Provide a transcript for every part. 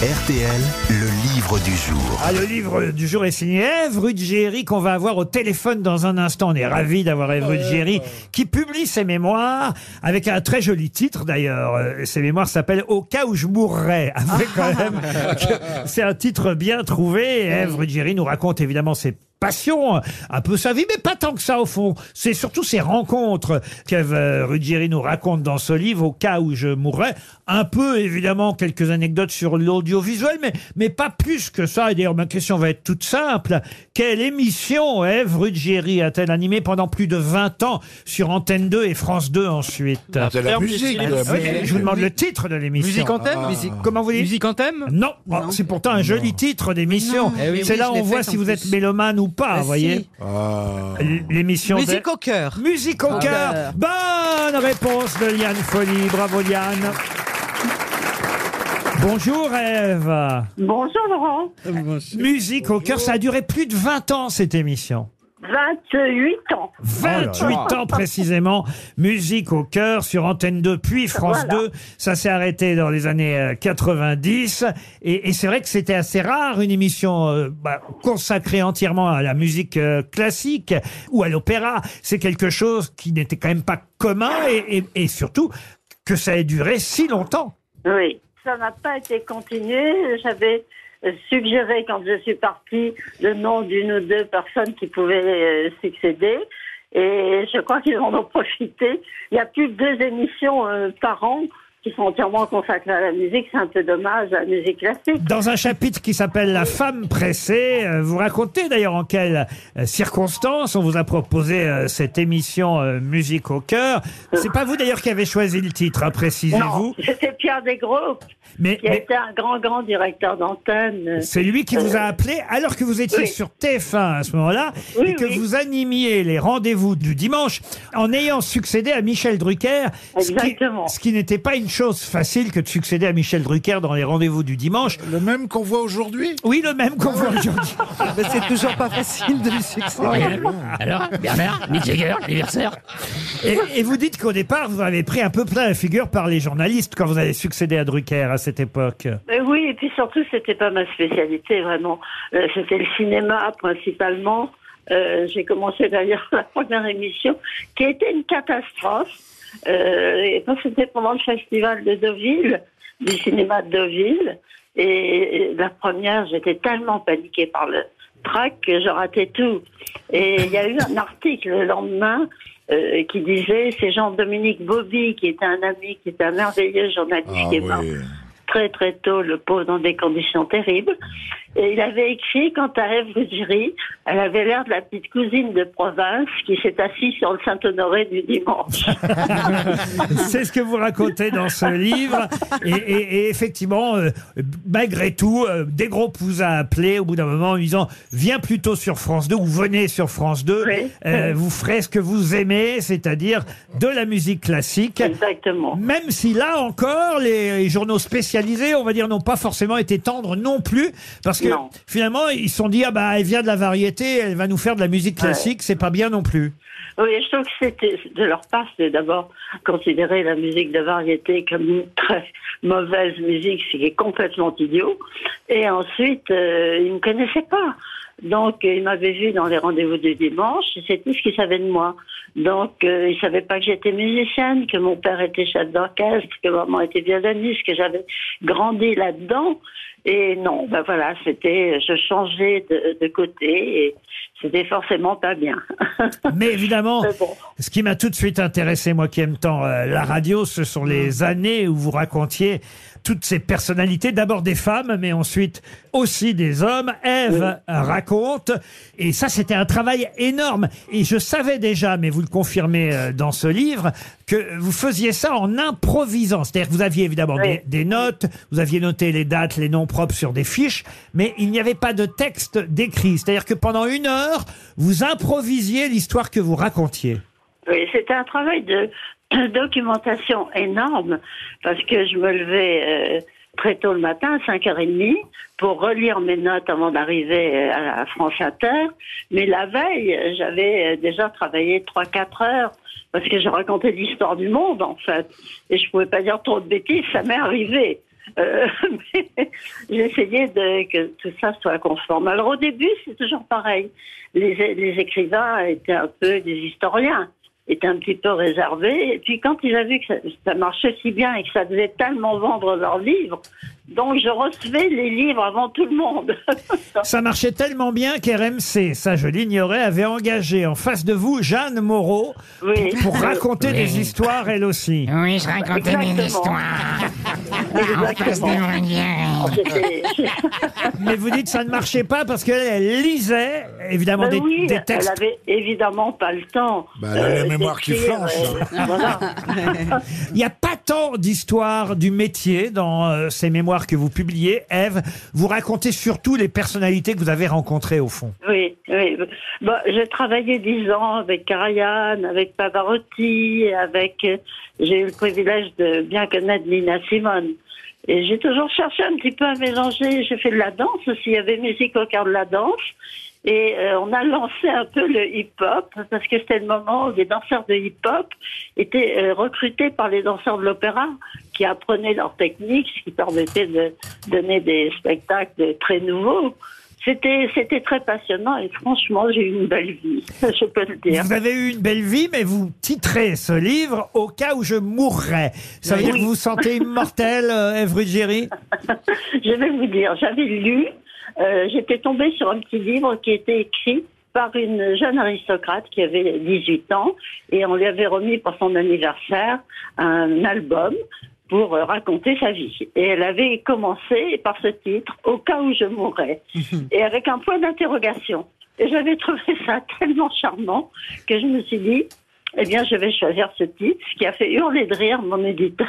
RTL, le livre du jour. Ah, le livre du jour est signé Ève Ruggieri qu'on va avoir au téléphone dans un instant. On est ravis d'avoir Ève Ruggieri qui publie ses mémoires avec un très joli titre d'ailleurs. Euh, Ses mémoires s'appellent Au cas où je mourrais. Avec quand même que c'est un titre bien trouvé. Et Ève Ruggieri nous raconte évidemment ses passions, un peu sa vie, mais pas tant que ça au fond. C'est surtout ses rencontres qu'Ève euh, Ruggieri nous raconte dans ce livre, au cas où je mourrais. Un peu, évidemment, quelques anecdotes sur l'audiovisuel, mais, mais pas plus que ça. Et d'ailleurs, ma question va être toute simple. Quelle émission Ève Ruggieri a-t-elle animée pendant plus de 20 ans sur Antenne 2 et France 2 ensuite? De la musique. de la Ah oui, musique. Je vous demande le titre de l'émission. Musique en thème Ah. Musique- Comment vous dites? Musique en thème? Non, Oh, c'est pourtant un joli titre d'émission. Eh oui, c'est oui, là où on voit si vous plus. êtes mélomane ou pas, vous voyez. Ah. L- L'émission de- Musique au cœur. Musique au cœur. Bonne réponse de Liane Folly. Bravo Liane. Bonjour Eve. Bonjour Laurent. Musique au cœur, ça a duré plus de 20 ans cette émission. 28 ans. 28 ans précisément, musique au cœur sur Antenne 2 puis France Voilà. 2. Ça s'est arrêté dans les années euh, 90 et, et c'est vrai que c'était assez rare une émission euh, bah, consacrée entièrement à la musique euh, classique ou à l'opéra. C'est quelque chose qui n'était quand même pas commun et, et- et surtout que ça ait duré si longtemps. Oui. Ça n'a pas été continué. J'avais euh, suggéré quand je suis partie le nom d'une ou deux personnes qui pouvaient euh, succéder. Et je crois qu'ils en ont profité. Il y a plus de deux émissions euh, par an qui sont entièrement consacrées à la musique. C'est un peu dommage à la musique classique. Dans un chapitre qui s'appelle La femme pressée, euh, vous racontez d'ailleurs en quelles euh, circonstances on vous a proposé euh, cette émission Musique au cœur. C'est pas vous d'ailleurs qui avez choisi le titre, hein, Non, précisez-vous. c'était Pierre Desgros Mais, qui a mais été un grand, grand directeur d'antenne. c'est lui qui vous a appelé alors que vous étiez Oui. sur TF1 à ce moment-là Oui, et que oui. vous animiez les rendez-vous du dimanche en ayant succédé à Michel Drucker. ce qui- Exactement. Ce qui n'était pas une chose facile que de succéder à Michel Drucker dans les rendez-vous du dimanche. Le même qu'on voit aujourd'hui Oui, le même qu'on voit aujourd'hui. Mais c'est toujours pas facile de lui succéder. Alors, Bernard, Mick Jagger, anniversaire Et, et vous dites qu'au départ, vous avez pris un peu plein la figure par les journalistes quand vous avez succédé à Drucker à cette époque. Euh, oui, et puis surtout, c'était pas ma spécialité vraiment. Euh, c'était le cinéma principalement. Euh, J'ai commencé d'ailleurs la première émission qui était une catastrophe. Euh, et c'était pendant le festival de Deauville, du cinéma de Deauville. Et la première, j'étais tellement paniquée par le track que je ratais tout. Et il y a eu un article le lendemain euh, qui disait c'est Jean-Dominique Bobby, qui était un ami, qui était un merveilleux journaliste Ah qui est mort oui. Très très tôt, le pauvre dans des conditions terribles. Et il avait écrit, quant à Ève Ruggieri, elle avait l'air de la petite cousine de province qui s'est assise sur le Saint-Honoré du dimanche. C'est ce que vous racontez dans ce livre. Et, et- et effectivement, euh, malgré tout, euh, des groupes vous a appelé au bout d'un moment en disant viens plutôt sur France 2 ou venez sur France 2. Oui. Euh, vous ferez ce que vous aimez, c'est-à-dire de la musique classique. Exactement. Même si là encore, les journaux spécialisés, on va dire, n'ont pas forcément été tendres non plus, parce que Non. finalement, ils se sont dit, ah bah, elle vient de la variété, elle va nous faire de la musique classique, c'est pas bien non plus. Oui, je trouve que c'était de leur part, c'est d'abord considérer la musique de variété comme une très mauvaise musique, ce qui est complètement idiot. Et ensuite, euh, ils ne me connaissaient pas. Donc, euh, ils m'avaient vu dans les rendez-vous du dimanche, c'est tout ce qu'ils savaient de moi. Donc, euh, ils savaient pas que j'étais musicienne, que mon père était chef d'orchestre, que maman était violoniste, que j'avais grandi là-dedans. Et non, ben voilà, c'était, je changeais de, de côté et c'était forcément pas bien. Mais évidemment, Mais bon. ce qui m'a tout de suite intéressé, moi qui aime tant euh, la radio, ce sont les années où vous racontiez toutes ces personnalités, d'abord des femmes, mais ensuite aussi des hommes. Ève raconte, et ça c'était un travail énorme. Et je savais déjà, mais vous le confirmez euh, dans ce livre, que vous faisiez ça en improvisant. C'est-à-dire que vous aviez évidemment Oui. des, des notes, vous aviez noté les dates, les noms propres sur des fiches, mais il n'y avait pas de texte décrit. C'est-à-dire que pendant une heure, vous improvisiez l'histoire que vous racontiez. Oui, c'était un travail de documentation énorme parce que je me levais euh, très tôt le matin, à 5h30, pour relire mes notes avant d'arriver euh, à France Inter. Mais la veille, j'avais euh, déjà travaillé 3-4 heures parce que je racontais l'histoire du monde, en fait. Et je pouvais pas dire trop de bêtises, ça m'est arrivé. Euh, mais j'ai essayé de, que tout ça soit conforme. Alors au début, c'est toujours pareil. Les, les écrivains étaient un peu des historiens, étaient un petit peu réservés. Et puis quand ils ont vu que ça, ça marchait si bien et que ça devait tellement vendre leurs livres, donc je recevais les livres avant tout le monde. Ça marchait tellement bien qu'RMC, ça je l'ignorais, avait engagé en face de vous Jeanne Moreau oui. pour raconter Oui. des histoires elle aussi. Oui, je racontais Exactement. une histoire. Mais vous dites que ça ne marchait pas parce qu'elle elle lisait évidemment Ben des, oui, des elle textes. avait évidemment pas le temps. Bah, elle a la euh, mémoire qui d'écrire, flanche. euh, voilà. Il n'y a pas tant d'histoires du métier dans euh, ces mémoires que vous publiez, Ève. Vous racontez surtout les personnalités que vous avez rencontrées au fond. Oui, oui. Bah, j'ai travaillé dix ans avec Karajan, avec Pavarotti, avec. J'ai eu le privilège de bien connaître Nina Simone. Et j'ai toujours cherché un petit peu à mélanger. J'ai fait de la danse aussi. Il y avait musique au cœur de la danse. Et euh, on a lancé un peu le hip-hop parce que c'était le moment où les danseurs de hip-hop étaient euh, recrutés par les danseurs de l'opéra qui apprenaient leur technique, ce qui permettait de donner des spectacles très nouveaux. C'était c'était très passionnant et franchement j'ai eu une belle vie, je peux le dire. Vous avez eu une belle vie, mais vous titrez ce livre au cas où je mourrais. Ça veut dire que vous vous sentez immortel, euh, Ruggieri Je vais vous dire, j'avais lu, euh, j'étais tombée sur un petit livre qui était écrit par une jeune aristocrate qui avait 18 ans et on lui avait remis pour son anniversaire un album pour euh, raconter sa vie. Et elle avait commencé par ce titre, Au cas où je mourrais, et avec un point d'interrogation. Et j'avais trouvé ça tellement charmant que je me suis dit, eh bien, je vais choisir ce titre, ce qui a fait hurler de rire mon éditeur.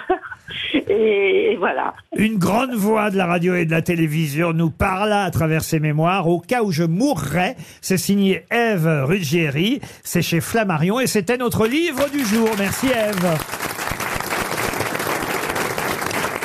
Et, voilà. Une grande voix de la radio et de la télévision nous parla à travers ses mémoires. Au cas où je mourrais, c'est signé Ève Ruggieri. C'est chez Flammarion et c'était notre livre du jour. Merci Ève.